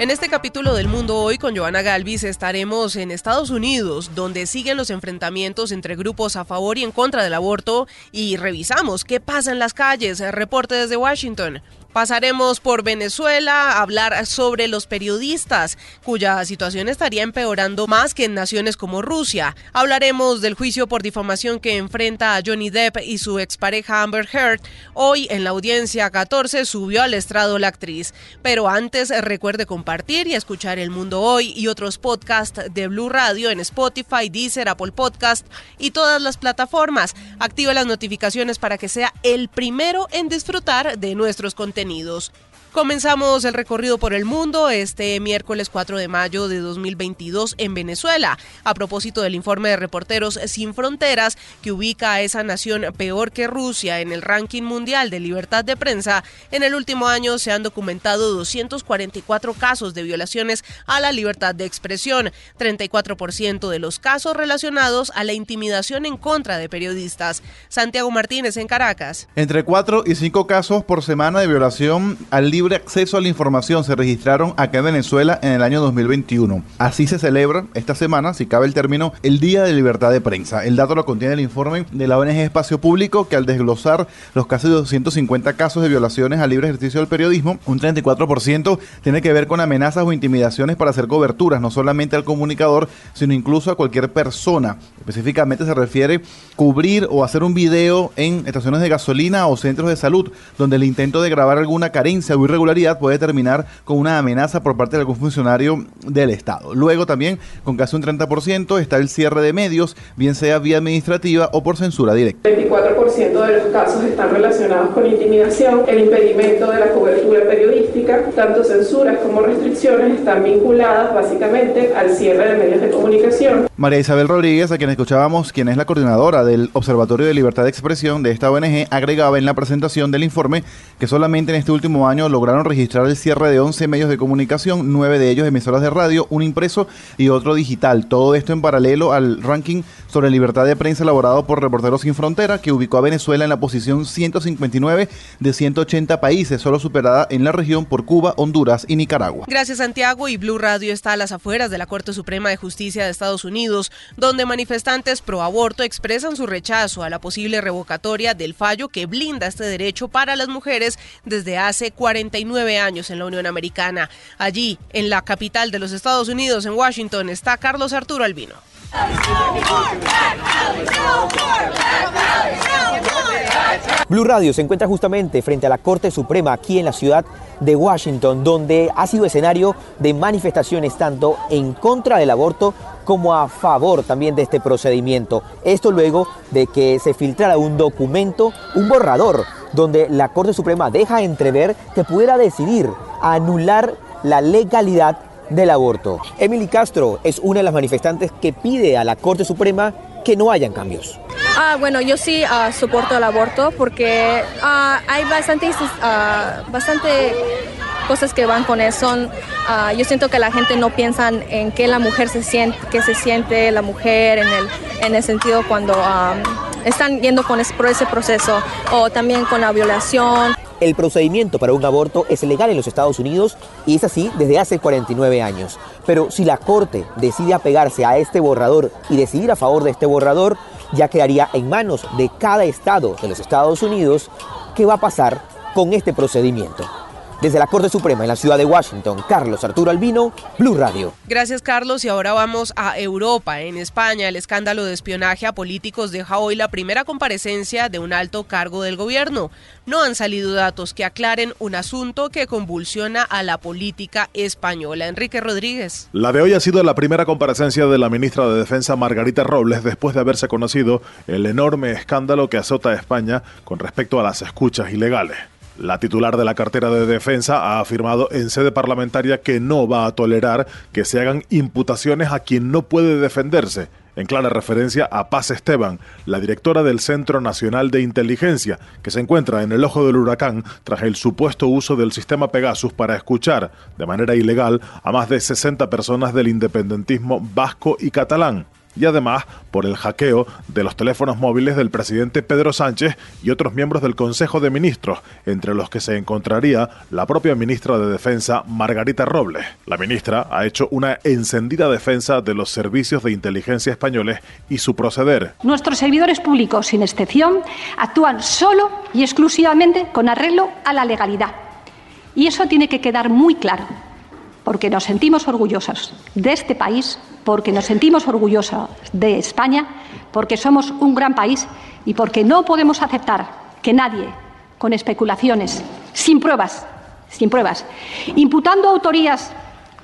En este capítulo del Mundo Hoy con Joana Galvis estaremos en Estados Unidos, donde siguen los enfrentamientos entre grupos a favor y en contra del aborto y revisamos qué pasa en las calles. Reporte desde Washington. Pasaremos por Venezuela a hablar sobre los periodistas, cuya situación estaría empeorando más que en naciones como Rusia. Hablaremos del juicio por difamación que enfrenta a Johnny Depp y su expareja Amber Heard. Hoy en la audiencia 14 subió al estrado la actriz. Pero antes recuerde compartir y escuchar El Mundo Hoy y otros podcasts de Blue Radio en Spotify, Deezer, Apple Podcast y todas las plataformas. Active las notificaciones para que sea el primero en disfrutar de nuestros contenidos contenidos. Comenzamos el recorrido por el mundo este miércoles 4 de mayo de 2022 en Venezuela, a propósito del informe de Reporteros Sin Fronteras que ubica a esa nación peor que Rusia en el ranking mundial de libertad de prensa. En el último año se han documentado 244 casos de violaciones a la libertad de expresión, 34% de los casos relacionados a la intimidación en contra de periodistas. Santiago Martínez en Caracas. Entre 4 y 5 casos por semana de violación al libre acceso a la información se registraron acá en Venezuela en el año 2021. Así se celebra esta semana, si cabe el término, el Día de Libertad de Prensa. El dato lo contiene el informe de la ONG Espacio Público que al desglosar los casi 250 casos de violaciones al libre ejercicio del periodismo, un 34% tiene que ver con amenazas o intimidaciones para hacer coberturas, no solamente al comunicador, sino incluso a cualquier persona. Específicamente se refiere cubrir o hacer un video en estaciones de gasolina o centros de salud, donde el intento de grabar alguna carencia o irregularidad puede terminar con una amenaza por parte de algún funcionario del Estado. Luego también, con casi un 30%, está el cierre de medios, bien sea vía administrativa o por censura directa. El 24% de los casos están relacionados con intimidación, el impedimento de la cobertura periodística, tanto censuras como restricciones están vinculadas básicamente al cierre de medios de comunicación. María Isabel Rodríguez, a quien escuchábamos, quien es la coordinadora del Observatorio de Libertad de Expresión de esta ONG, agregaba en la presentación del informe que solamente en este último año lograron registrar el cierre de 11 medios de comunicación, 9 de ellos emisoras de radio, un impreso y otro digital. Todo esto en paralelo al ranking sobre libertad de prensa elaborado por Reporteros Sin Frontera, que ubicó a Venezuela en la posición 159 de 180 países, solo superada en la región por Cuba, Honduras y Nicaragua. Gracias Santiago y Blue Radio está a las afueras de la Corte Suprema de Justicia de Estados Unidos, donde manifestantes pro aborto expresan su rechazo a la posible revocatoria del fallo que blinda este derecho para las mujeres desde hace 49 años en la Unión Americana. Allí, en la capital de los Estados Unidos, en Washington, está Carlos Arturo Albino. Blue Radio se encuentra justamente frente a la Corte Suprema aquí en la ciudad de Washington, donde ha sido escenario de manifestaciones tanto en contra del aborto como a favor también de este procedimiento. Esto luego de que se filtrara un documento, un borrador, donde la Corte Suprema deja entrever que pudiera decidir anular la legalidad del aborto. Emily Castro es una de las manifestantes que pide a la Corte Suprema que no hayan cambios. Ah, bueno, yo sí uh, soporto el aborto porque uh, hay bastantes, uh, bastante cosas que van con eso. yo siento que la gente no piensa en qué la mujer se siente, qué se siente la mujer en el, en el sentido cuando están yendo con por ese proceso o también con la violación. El procedimiento para un aborto es legal en los Estados Unidos y es así desde hace 49 años. Pero si la Corte decide apegarse a este borrador y decidir a favor de este borrador, ya quedaría en manos de cada estado de los Estados Unidos qué va a pasar con este procedimiento. Desde la Corte Suprema en la ciudad de Washington, Carlos Arturo Albino, Blue Radio. Gracias Carlos y ahora vamos a Europa. En España el escándalo de espionaje a políticos deja hoy la primera comparecencia de un alto cargo del gobierno. No han salido datos que aclaren un asunto que convulsiona a la política española. Enrique Rodríguez. La de hoy ha sido la primera comparecencia de la ministra de Defensa Margarita Robles después de haberse conocido el enorme escándalo que azota a España con respecto a las escuchas ilegales. La titular de la cartera de defensa ha afirmado en sede parlamentaria que no va a tolerar que se hagan imputaciones a quien no puede defenderse, en clara referencia a Paz Esteban, la directora del Centro Nacional de Inteligencia, que se encuentra en el ojo del huracán tras el supuesto uso del sistema Pegasus para escuchar de manera ilegal a más de 60 personas del independentismo vasco y catalán. Y además por el hackeo de los teléfonos móviles del presidente Pedro Sánchez y otros miembros del Consejo de Ministros, entre los que se encontraría la propia ministra de Defensa, Margarita Robles. La ministra ha hecho una encendida defensa de los servicios de inteligencia españoles y su proceder. Nuestros servidores públicos, sin excepción, actúan solo y exclusivamente con arreglo a la legalidad. Y eso tiene que quedar muy claro, porque nos sentimos orgullosos de este país, porque nos sentimos orgullosos de España, porque somos un gran país y porque no podemos aceptar que nadie, con especulaciones, sin pruebas, sin pruebas, imputando autorías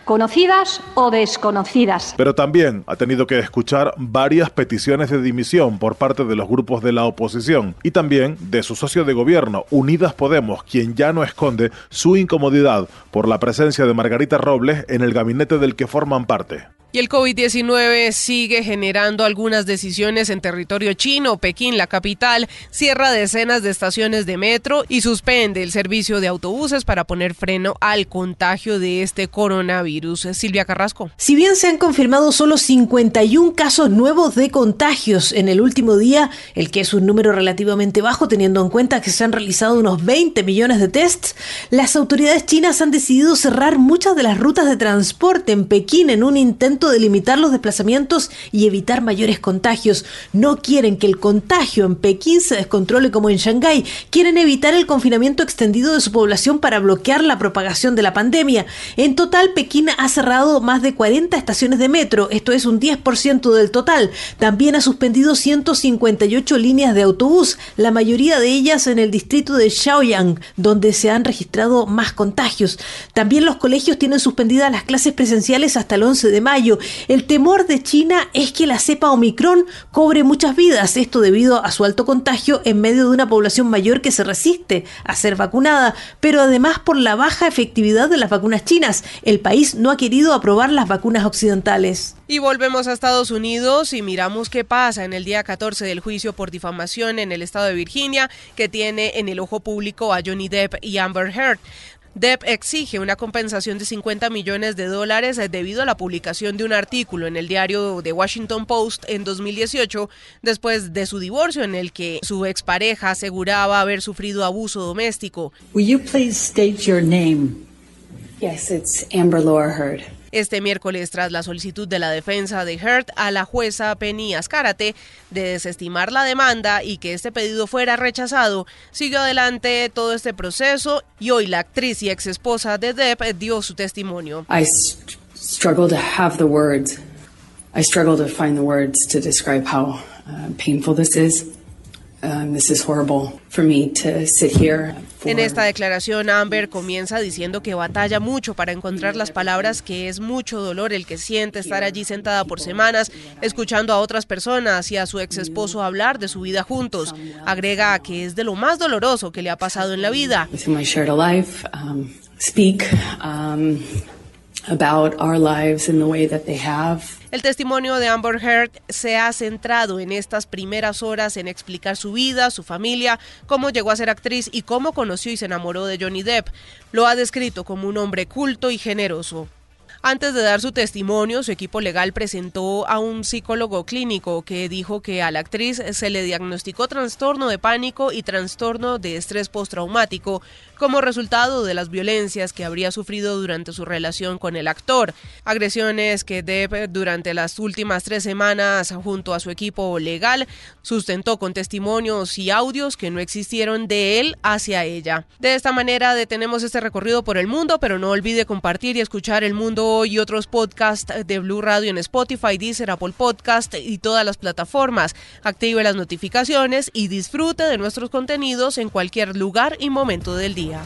conocidas o desconocidas. Pero también ha tenido que escuchar varias peticiones de dimisión por parte de los grupos de la oposición y también de su socio de gobierno, Unidas Podemos, quien ya no esconde su incomodidad por la presencia de Margarita Robles en el gabinete del que forman parte. Y el COVID-19 sigue generando algunas decisiones en territorio chino. Pekín, la capital, cierra decenas de estaciones de metro y suspende el servicio de autobuses para poner freno al contagio de este coronavirus. Silvia Carrasco. Si bien se han confirmado solo 51 casos nuevos de contagios en el último día, el que es un número relativamente bajo teniendo en cuenta que se han realizado unos 20 millones de tests, las autoridades chinas han decidido cerrar muchas de las rutas de transporte en Pekín en un intento de limitar los desplazamientos y evitar mayores contagios. No quieren que el contagio en Pekín se descontrole como en Shanghái. Quieren evitar el confinamiento extendido de su población para bloquear la propagación de la pandemia. En total, Pekín ha cerrado más de 40 estaciones de metro, esto es un 10% del total. También ha suspendido 158 líneas de autobús, la mayoría de ellas en el distrito de Xiaoyang, donde se han registrado más contagios. También los colegios tienen suspendidas las clases presenciales hasta el 11 de mayo el temor de China es que la cepa Omicron cobre muchas vidas, esto debido a su alto contagio en medio de una población mayor que se resiste a ser vacunada, pero además por la baja efectividad de las vacunas chinas. El país no ha querido aprobar las vacunas occidentales. Y volvemos a Estados Unidos y miramos qué pasa en el día 14 del juicio por difamación en el estado de Virginia, que tiene en el ojo público a Johnny Depp y Amber Heard. Depp exige una compensación de 50 millones de dólares eh, debido a la publicación de un artículo en el diario The Washington Post en 2018 después de su divorcio en el que su expareja aseguraba haber sufrido abuso doméstico. Will you please state your name? Yes, it's Amber Laura Heard. Este miércoles, tras la solicitud de la defensa de Heard a la jueza Penny Ascárate de desestimar la demanda y que este pedido fuera rechazado, siguió adelante todo este proceso y hoy la actriz y ex esposa de Depp dio su testimonio. I struggle to have the words. I struggle to find the words to describe how uh, painful this is. En esta declaración, Amber comienza diciendo que batalla mucho para encontrar las palabras, que es mucho dolor el que siente estar allí sentada por semanas, escuchando a otras personas y a su ex esposo hablar de su vida juntos. Agrega que es de lo más doloroso que le ha pasado en la vida. El testimonio de Amber Heard se ha centrado en estas primeras horas en explicar su vida, su familia, cómo llegó a ser actriz y cómo conoció y se enamoró de Johnny Depp. Lo ha descrito como un hombre culto y generoso. Antes de dar su testimonio, su equipo legal presentó a un psicólogo clínico que dijo que a la actriz se le diagnosticó trastorno de pánico y trastorno de estrés postraumático como resultado de las violencias que habría sufrido durante su relación con el actor. Agresiones que Depp durante las últimas tres semanas junto a su equipo legal sustentó con testimonios y audios que no existieron de él hacia ella. De esta manera detenemos este recorrido por el mundo, pero no olvide compartir y escuchar El Mundo y otros podcasts de Blue Radio en Spotify, Deezer, Apple Podcast y todas las plataformas. Active las notificaciones y disfrute de nuestros contenidos en cualquier lugar y momento del día.